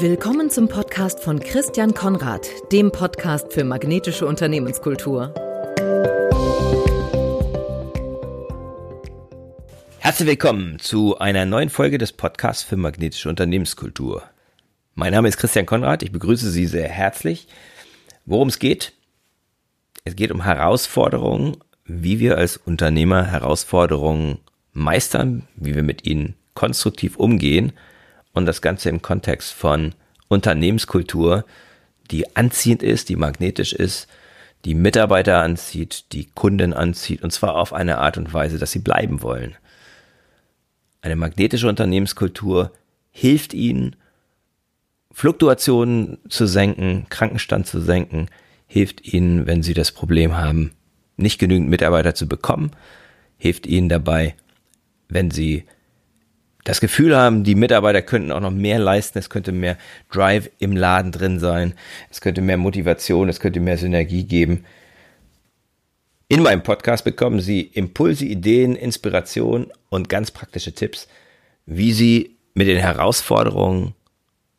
Willkommen zum Podcast von Christian Konrad, dem Podcast für magnetische Unternehmenskultur. Herzlich willkommen zu einer neuen Folge des Podcasts für magnetische Unternehmenskultur. Mein Name ist Christian Konrad, ich begrüße Sie sehr herzlich. Worum es geht? Es geht um Herausforderungen, wie wir als Unternehmer Herausforderungen meistern, wie wir mit ihnen konstruktiv umgehen und das Ganze im Kontext von Unternehmenskultur, die anziehend ist, die magnetisch ist, die Mitarbeiter anzieht, die Kunden anzieht und zwar auf eine Art und Weise, dass sie bleiben wollen. Eine magnetische Unternehmenskultur hilft ihnen, Fluktuationen zu senken, Krankenstand zu senken, hilft ihnen, wenn sie das Problem haben, nicht genügend Mitarbeiter zu bekommen, hilft ihnen dabei, wenn sie das Gefühl haben, die Mitarbeiter könnten auch noch mehr leisten, es könnte mehr Drive im Laden drin sein, es könnte mehr Motivation, es könnte mehr Synergie geben. In meinem Podcast bekommen Sie Impulse, Ideen, Inspiration und ganz praktische Tipps, wie Sie mit den Herausforderungen,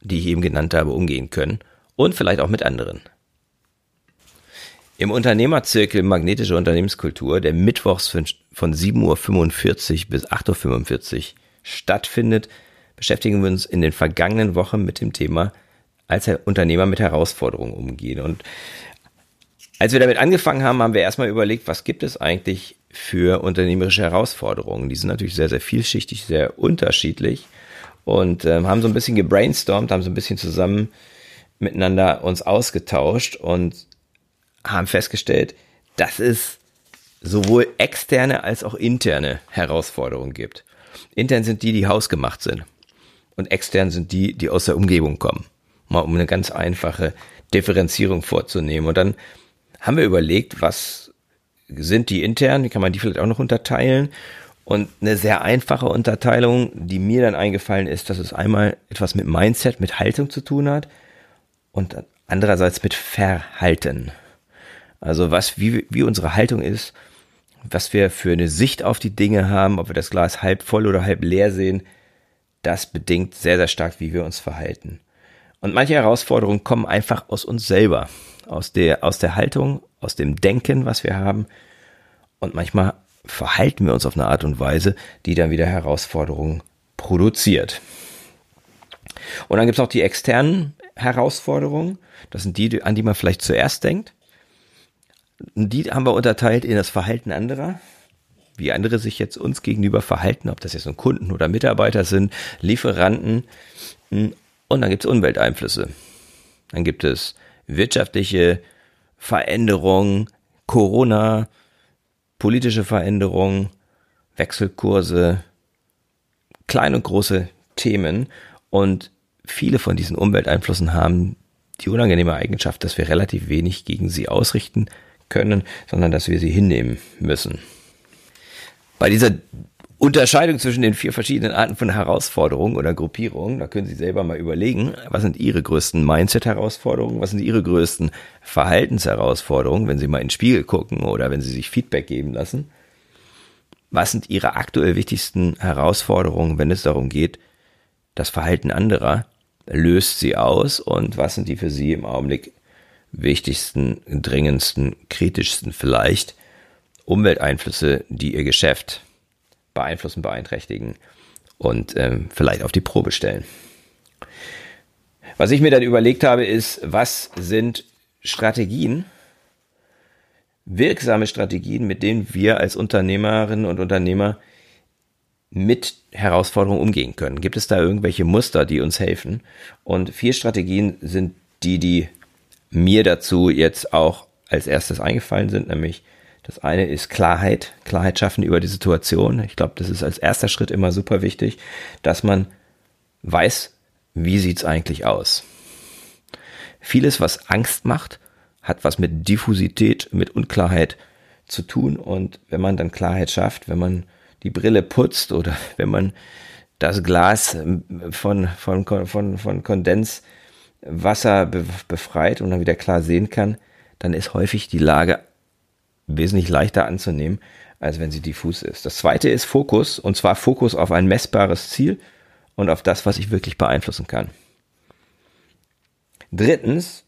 die ich eben genannt habe, umgehen können und vielleicht auch mit anderen. Im Unternehmerzirkel Magnetische Unternehmenskultur, der mittwochs von 7.45 Uhr bis 8.45 Uhr stattfindet, beschäftigen wir uns in den vergangenen Wochen mit dem Thema als Unternehmer mit Herausforderungen umgehen. Und als wir damit angefangen haben, haben wir erstmal überlegt, was gibt es eigentlich für unternehmerische Herausforderungen. Die sind natürlich sehr, sehr vielschichtig, sehr unterschiedlich und äh, haben so ein bisschen gebrainstormt, haben so ein bisschen zusammen miteinander uns ausgetauscht und haben festgestellt, dass es sowohl externe als auch interne Herausforderungen gibt. Intern sind die, die hausgemacht sind. Und extern sind die, die aus der Umgebung kommen. Mal um eine ganz einfache Differenzierung vorzunehmen. Und dann haben wir überlegt, was sind die intern, wie kann man die vielleicht auch noch unterteilen? Und eine sehr einfache Unterteilung, die mir dann eingefallen ist, dass es einmal etwas mit Mindset, mit Haltung zu tun hat und andererseits mit Verhalten. Also was, wie, wie unsere Haltung ist, was wir für eine Sicht auf die Dinge haben, ob wir das Glas halb voll oder halb leer sehen, das bedingt sehr, sehr stark, wie wir uns verhalten. Und manche Herausforderungen kommen einfach aus uns selber, aus der, aus der Haltung, aus dem Denken, was wir haben. Und manchmal verhalten wir uns auf eine Art und Weise, die dann wieder Herausforderungen produziert. Und dann gibt es auch die externen Herausforderungen. Das sind die, an die man vielleicht zuerst denkt. Die haben wir unterteilt in das Verhalten anderer, wie andere sich jetzt uns gegenüber verhalten, ob das jetzt nun Kunden oder Mitarbeiter sind, Lieferanten. Und dann gibt es Umwelteinflüsse. Dann gibt es wirtschaftliche Veränderungen, Corona, politische Veränderungen, Wechselkurse, kleine und große Themen. Und viele von diesen Umwelteinflüssen haben die unangenehme Eigenschaft, dass wir relativ wenig gegen sie ausrichten können, sondern dass wir sie hinnehmen müssen. Bei dieser Unterscheidung zwischen den vier verschiedenen Arten von Herausforderungen oder Gruppierungen, da können Sie selber mal überlegen, was sind Ihre größten Mindset-Herausforderungen, was sind Ihre größten Verhaltensherausforderungen, wenn Sie mal in den Spiegel gucken oder wenn Sie sich Feedback geben lassen. Was sind Ihre aktuell wichtigsten Herausforderungen, wenn es darum geht, das Verhalten anderer löst sie aus und was sind die für Sie im Augenblick wichtigsten, dringendsten, kritischsten vielleicht Umwelteinflüsse, die ihr Geschäft beeinflussen, beeinträchtigen und ähm, vielleicht auf die Probe stellen. Was ich mir dann überlegt habe, ist, was sind Strategien, wirksame Strategien, mit denen wir als Unternehmerinnen und Unternehmer mit Herausforderungen umgehen können. Gibt es da irgendwelche Muster, die uns helfen? Und vier Strategien sind die, die mir dazu jetzt auch als erstes eingefallen sind, nämlich das eine ist Klarheit, Klarheit schaffen über die Situation. Ich glaube, das ist als erster Schritt immer super wichtig, dass man weiß, wie sieht's eigentlich aus. Vieles, was Angst macht, hat was mit Diffusität, mit Unklarheit zu tun. Und wenn man dann Klarheit schafft, wenn man die Brille putzt oder wenn man das Glas von, von, von, von Kondens Wasser befreit und dann wieder klar sehen kann, dann ist häufig die Lage wesentlich leichter anzunehmen, als wenn sie diffus ist. Das zweite ist Fokus, und zwar Fokus auf ein messbares Ziel und auf das, was ich wirklich beeinflussen kann. Drittens,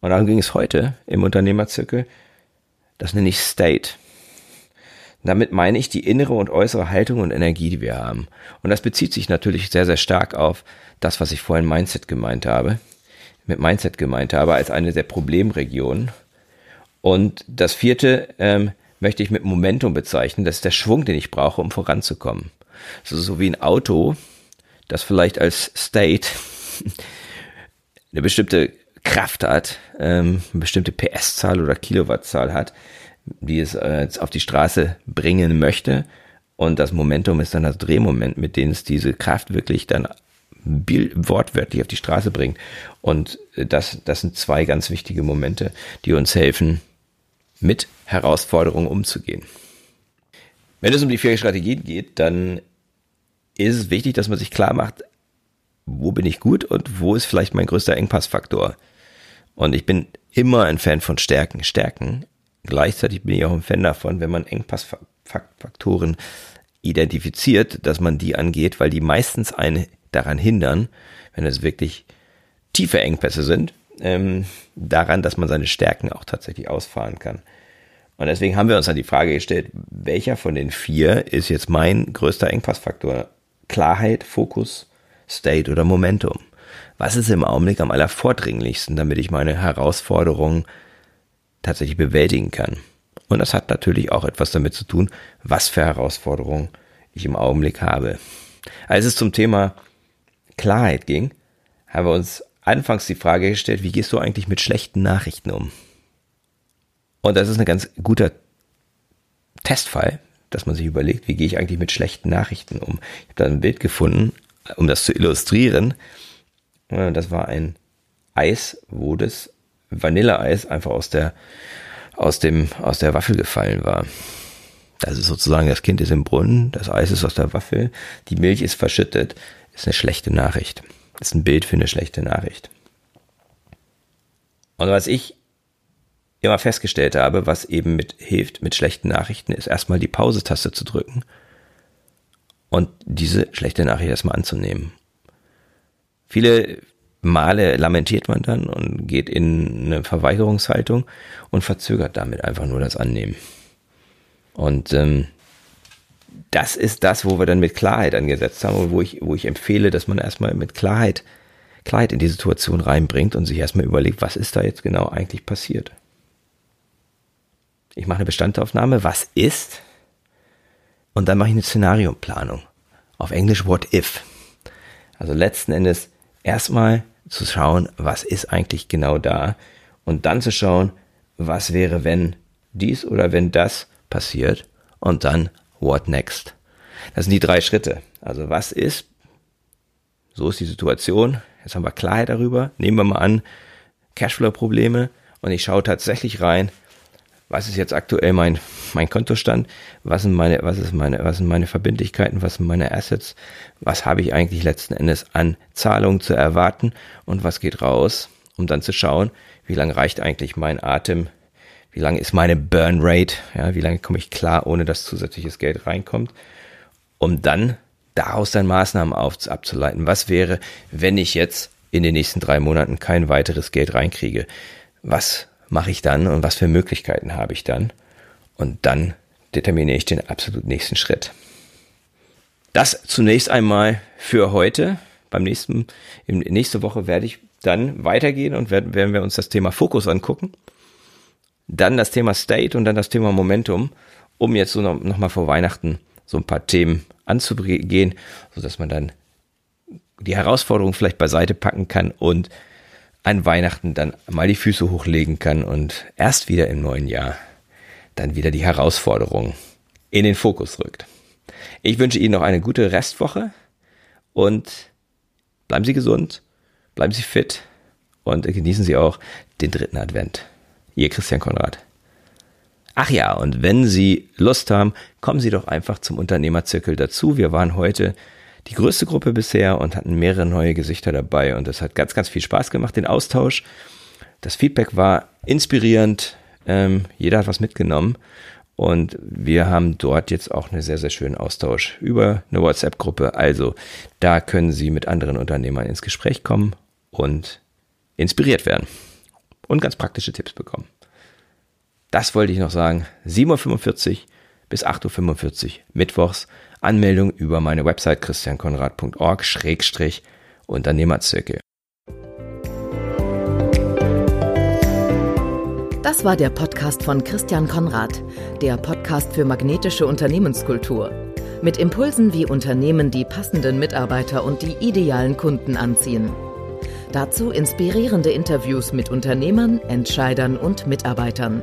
und darum ging es heute im Unternehmerzirkel, das nenne ich State. Damit meine ich die innere und äußere Haltung und Energie, die wir haben. Und das bezieht sich natürlich sehr, sehr stark auf das, was ich vorhin Mindset gemeint habe. Mit Mindset gemeint habe als eine der Problemregionen. Und das vierte ähm, möchte ich mit Momentum bezeichnen. Das ist der Schwung, den ich brauche, um voranzukommen. Ist so wie ein Auto, das vielleicht als State eine bestimmte Kraft hat, ähm, eine bestimmte PS-Zahl oder Kilowattzahl hat, die es äh, auf die Straße bringen möchte. Und das Momentum ist dann das Drehmoment, mit dem es diese Kraft wirklich dann wortwörtlich auf die Straße bringt. Und äh, das, das sind zwei ganz wichtige Momente, die uns helfen, mit Herausforderungen umzugehen. Wenn es um die vier Strategien geht, dann ist es wichtig, dass man sich klar macht, wo bin ich gut und wo ist vielleicht mein größter Engpassfaktor. Und ich bin immer ein Fan von Stärken. Stärken. Gleichzeitig bin ich auch ein Fan davon, wenn man Engpassfaktoren identifiziert, dass man die angeht, weil die meistens einen daran hindern, wenn es wirklich tiefe Engpässe sind, ähm, daran, dass man seine Stärken auch tatsächlich ausfahren kann. Und deswegen haben wir uns dann die Frage gestellt, welcher von den vier ist jetzt mein größter Engpassfaktor? Klarheit, Fokus, State oder Momentum? Was ist im Augenblick am allervordringlichsten, damit ich meine Herausforderungen tatsächlich bewältigen kann? Und das hat natürlich auch etwas damit zu tun, was für Herausforderungen ich im Augenblick habe. Als es zum Thema Klarheit ging, haben wir uns anfangs die Frage gestellt, wie gehst du eigentlich mit schlechten Nachrichten um? Und das ist ein ganz guter Testfall, dass man sich überlegt, wie gehe ich eigentlich mit schlechten Nachrichten um? Ich habe da ein Bild gefunden, um das zu illustrieren. Das war ein Eis, wo das Vanilleeis einfach aus der, aus dem, aus der Waffel gefallen war. Das ist sozusagen, das Kind ist im Brunnen, das Eis ist aus der Waffel, die Milch ist verschüttet, ist eine schlechte Nachricht. Ist ein Bild für eine schlechte Nachricht. Und was ich immer festgestellt habe, was eben mit hilft mit schlechten Nachrichten, ist erstmal die Pause-Taste zu drücken und diese schlechte Nachricht erstmal anzunehmen. Viele Male lamentiert man dann und geht in eine Verweigerungshaltung und verzögert damit einfach nur das Annehmen. Und ähm, das ist das, wo wir dann mit Klarheit angesetzt haben und wo ich, wo ich empfehle, dass man erstmal mit Klarheit, Klarheit in die Situation reinbringt und sich erstmal überlegt, was ist da jetzt genau eigentlich passiert. Ich mache eine Bestandsaufnahme, was ist, und dann mache ich eine Szenarioplanung. Auf Englisch What If. Also letzten Endes erstmal zu schauen, was ist eigentlich genau da und dann zu schauen, was wäre, wenn dies oder wenn das passiert und dann what next. Das sind die drei Schritte. Also was ist, so ist die Situation, jetzt haben wir Klarheit darüber, nehmen wir mal an, Cashflow-Probleme und ich schaue tatsächlich rein, was ist jetzt aktuell mein, mein Kontostand, was sind meine, was ist meine, was sind meine Verbindlichkeiten, was sind meine Assets, was habe ich eigentlich letzten Endes an Zahlungen zu erwarten? Und was geht raus, um dann zu schauen, wie lange reicht eigentlich mein Atem, wie lange ist meine Burn Rate, ja, wie lange komme ich klar, ohne dass zusätzliches Geld reinkommt, um dann daraus dann Maßnahmen auf, abzuleiten. Was wäre, wenn ich jetzt in den nächsten drei Monaten kein weiteres Geld reinkriege? Was mache ich dann und was für Möglichkeiten habe ich dann? Und dann determiniere ich den absolut nächsten Schritt. Das zunächst einmal für heute. Beim nächsten, in nächste Woche werde ich dann weitergehen und werden, werden wir uns das Thema Fokus angucken. Dann das Thema State und dann das Thema Momentum, um jetzt so noch, noch mal vor Weihnachten so ein paar Themen anzugehen, so dass man dann die Herausforderung vielleicht beiseite packen kann und an Weihnachten dann mal die Füße hochlegen kann und erst wieder im neuen Jahr dann wieder die Herausforderung in den Fokus rückt. Ich wünsche Ihnen noch eine gute Restwoche und bleiben Sie gesund, bleiben Sie fit und genießen Sie auch den dritten Advent. Ihr Christian Konrad. Ach ja, und wenn Sie Lust haben, kommen Sie doch einfach zum Unternehmerzirkel dazu. Wir waren heute die größte Gruppe bisher und hatten mehrere neue Gesichter dabei und das hat ganz, ganz viel Spaß gemacht, den Austausch. Das Feedback war inspirierend, ähm, jeder hat was mitgenommen und wir haben dort jetzt auch einen sehr, sehr schönen Austausch über eine WhatsApp-Gruppe. Also da können Sie mit anderen Unternehmern ins Gespräch kommen und inspiriert werden und ganz praktische Tipps bekommen. Das wollte ich noch sagen. 7.45 Uhr bis 8.45 Uhr mittwochs. Anmeldung über meine Website christiankonrad.org Schrägstrich Unternehmerzirkel. Das war der Podcast von Christian Konrad, der Podcast für magnetische Unternehmenskultur. Mit Impulsen, wie Unternehmen die passenden Mitarbeiter und die idealen Kunden anziehen. Dazu inspirierende Interviews mit Unternehmern, Entscheidern und Mitarbeitern.